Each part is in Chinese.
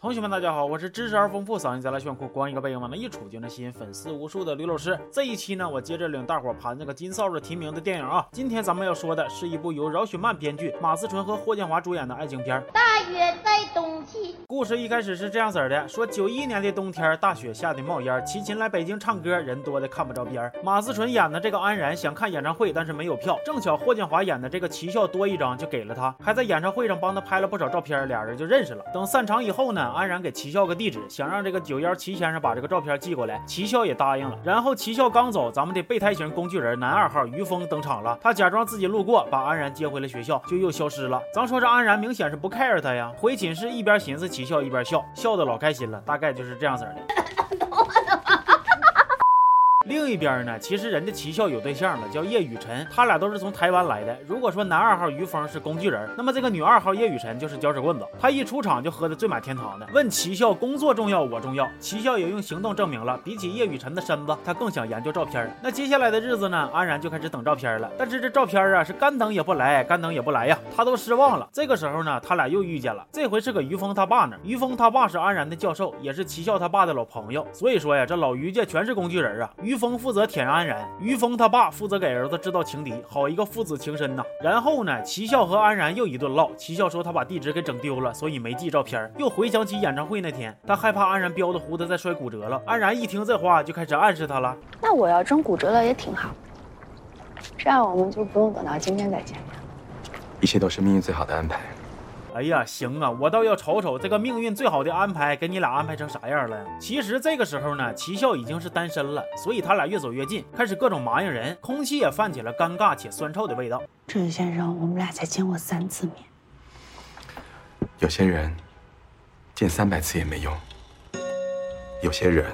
同学们，大家好，我是知识而丰富、嗓音贼拉炫酷、光一个背影往那一杵就能吸引粉丝无数的吕老师。这一期呢，我接着领大伙盘这个金扫帚提名的电影啊。今天咱们要说的是一部由饶雪漫编剧、马思纯和霍建华主演的爱情片。大约在。故事一开始是这样子的：说九一年的冬天，大雪下的冒烟，齐秦来北京唱歌，人多的看不着边。马思纯演的这个安然想看演唱会，但是没有票。正巧霍建华演的这个齐笑多一张，就给了他，还在演唱会上帮他拍了不少照片，俩人就认识了。等散场以后呢，安然给齐笑。个地址，想让这个九幺齐先生把这个照片寄过来，齐笑也答应了。然后齐笑刚走，咱们的备胎型工具人男二号于峰登场了。他假装自己路过，把安然接回了学校，就又消失了。咱说这安然明显是不 care 他呀。回寝室一边寻思齐笑，一边笑，笑的老开心了。大概就是这样子的。另一边呢，其实人家齐笑有对象了，叫叶雨辰，他俩都是从台湾来的。如果说男二号于峰是工具人，那么这个女二号叶雨辰就是搅屎棍子。他一出场就喝的醉满天堂的，问齐笑工作重要我重要，齐笑也用行动证明了，比起叶雨辰的身子，他更想研究照片。那接下来的日子呢，安然就开始等照片了。但是这照片啊是干等也不来，干等也不来呀，他都失望了。这个时候呢，他俩又遇见了，这回是搁于峰他爸那。于峰他爸是安然的教授，也是齐笑他爸的老朋友。所以说呀，这老于家全是工具人啊。于峰负责舔安。安然，于峰他爸负责给儿子制造情敌，好一个父子情深呐。然后呢，齐笑和安然又一顿唠。齐笑说他把地址给整丢了，所以没寄照片。又回想起演唱会那天，他害怕安然彪的胡子再摔骨折了。安然一听这话，就开始暗示他了。那我要真骨折了也挺好，这样我们就不用等到今天再见面。一切都是命运最好的安排。哎呀，行啊，我倒要瞅瞅这个命运最好的安排给你俩安排成啥样了。其实这个时候呢，齐笑已经是单身了，所以他俩越走越近，开始各种麻应人，空气也泛起了尴尬且酸臭的味道。郑宇先生，我们俩才见过三次面，有些人见三百次也没用，有些人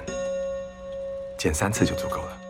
见三次就足够了。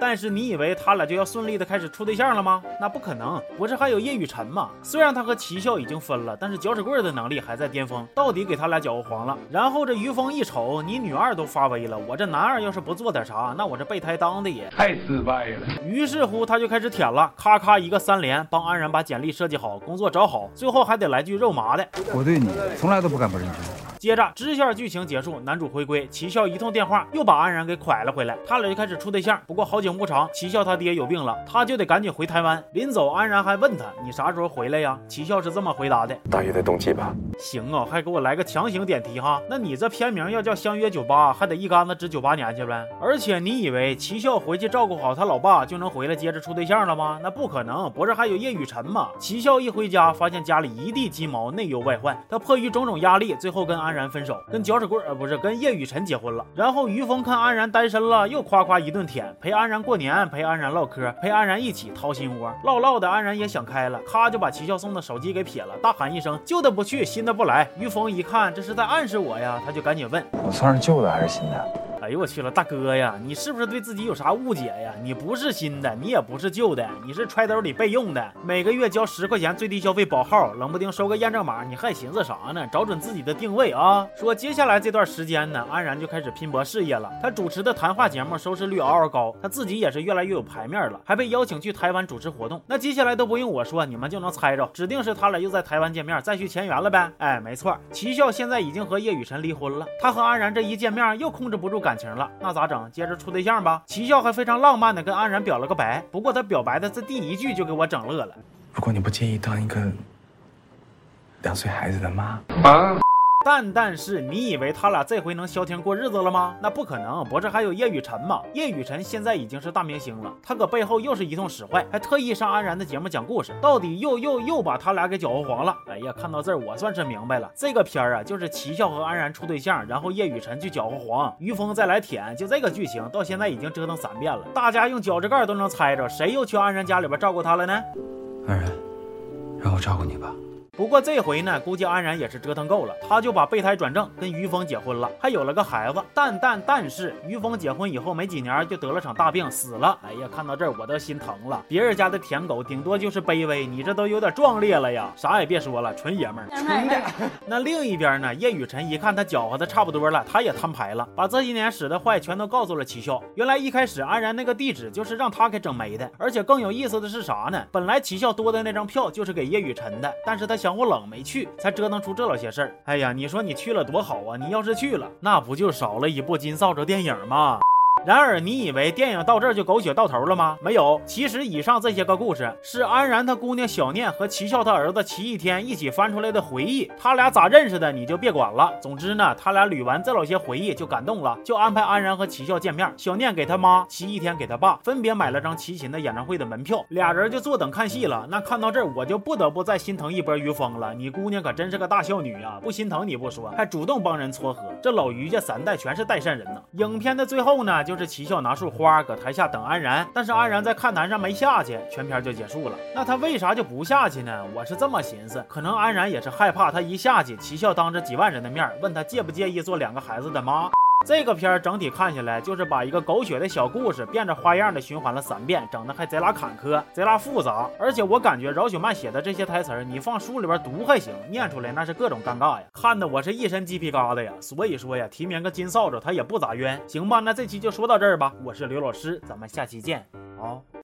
但是你以为他俩就要顺利的开始处对象了吗？那不可能，不是还有叶雨辰吗？虽然他和齐笑已经分了，但是搅屎棍的能力还在巅峰，到底给他俩搅和黄了。然后这于峰一瞅，你女二都发威了，我这男二要是不做点啥，那我这备胎当的也太失败了。于是乎他就开始舔了，咔咔一个三连，帮安然把简历设计好，工作找好，最后还得来句肉麻的。我对你从来都不敢不认真。接着支线剧情结束，男主回归，齐笑一通电话又把安然给拐了回来，他俩就开始处对象。不过好景不长，齐笑他爹有病了，他就得赶紧回台湾。临走，安然还问他：“你啥时候回来呀？”齐笑是这么回答的：“大约在冬季吧。”行啊，还给我来个强行点题哈。那你这片名要叫《相约九八》，还得一竿子指九八年去呗。而且你以为齐笑回去照顾好他老爸就能回来接着处对象了吗？那不可能，不是还有叶雨辰吗？齐笑一回家，发现家里一地鸡毛，内忧外患。他迫于种种压力，最后跟安然分手，跟。搅屎棍儿不是跟叶雨辰结婚了，然后于峰看安然单身了，又夸夸一顿舔，陪安然过年，陪安然唠嗑，陪安然一起掏心窝，唠唠的安然也想开了，咔就把齐笑送的手机给撇了，大喊一声旧的不去，新的不来。于峰一看这是在暗示我呀，他就赶紧问我算是旧的还是新的？哎呦我去了，大哥呀，你是不是对自己有啥误解呀？你不是新的，你也不是旧的，你是揣兜里备用的，每个月交十块钱最低消费保号，冷不丁收个验证码，你还寻思啥呢？找准自己的定位啊！说接下来这段时间呢，安然就开始拼搏事业了。他主持的谈话节目收视率嗷嗷高，他自己也是越来越有排面了，还被邀请去台湾主持活动。那接下来都不用我说，你们就能猜着，指定是他俩又在台湾见面，再续前缘了呗。哎，没错，齐笑现在已经和叶雨辰离婚了，他和安然这一见面又控制不住感情了，那咋？整，接着处对象吧。齐笑还非常浪漫的跟安然表了个白，不过他表白的这第一句就给我整乐了。如果你不介意当一个两岁孩子的妈啊。但但是，你以为他俩这回能消停过日子了吗？那不可能，不是还有叶雨辰吗？叶雨辰现在已经是大明星了，他搁背后又是一通使坏，还特意上安然的节目讲故事，到底又又又把他俩给搅和黄了。哎呀，看到这儿我算是明白了，这个片儿啊，就是齐笑和安然处对象，然后叶雨辰去搅和黄，于峰再来舔，就这个剧情，到现在已经折腾三遍了，大家用脚趾盖都能猜着谁又去安然家里边照顾他了呢？安然，让我照顾你吧。不过这回呢，估计安然也是折腾够了，他就把备胎转正，跟于峰结婚了，还有了个孩子。但但但是，于峰结婚以后没几年就得了场大病，死了。哎呀，看到这儿我都心疼了。别人家的舔狗顶多就是卑微，你这都有点壮烈了呀。啥也别说了，纯爷们儿。那另一边呢，叶雨辰一看他搅和的差不多了，他也摊牌了，把这些年使的坏全都告诉了齐笑。原来一开始安然那个地址就是让他给整没的，而且更有意思的是啥呢？本来齐笑多的那张票就是给叶雨辰的，但是他想。嫌我冷没去，才折腾出这老些事儿。哎呀，你说你去了多好啊！你要是去了，那不就少了一部金扫帚电影吗？然而，你以为电影到这儿就狗血到头了吗？没有，其实以上这些个故事是安然他姑娘小念和齐笑他儿子齐一天一起翻出来的回忆。他俩咋认识的，你就别管了。总之呢，他俩捋完这老些回忆就感动了，就安排安然和齐笑见面。小念给他妈，齐一天给他爸，分别买了张齐秦的演唱会的门票，俩人就坐等看戏了。那看到这儿，我就不得不再心疼一波于峰了。你姑娘可真是个大孝女啊，不心疼你不说，还主动帮人撮合。这老于家三代全是代善人呢。影片的最后呢？就是齐笑拿束花搁台下等安然，但是安然在看台上没下去，全片就结束了。那他为啥就不下去呢？我是这么寻思，可能安然也是害怕他一下去，齐笑当着几万人的面问他介不介意做两个孩子的妈。这个片儿整体看起来，就是把一个狗血的小故事变着花样的循环了三遍，整的还贼拉坎坷，贼拉复杂。而且我感觉饶雪漫写的这些台词儿，你放书里边读还行，念出来那是各种尴尬呀，看的我是一身鸡皮疙瘩呀。所以说呀，提名个金扫帚他也不咋冤。行吧，那这期就说到这儿吧。我是刘老师，咱们下期见。好。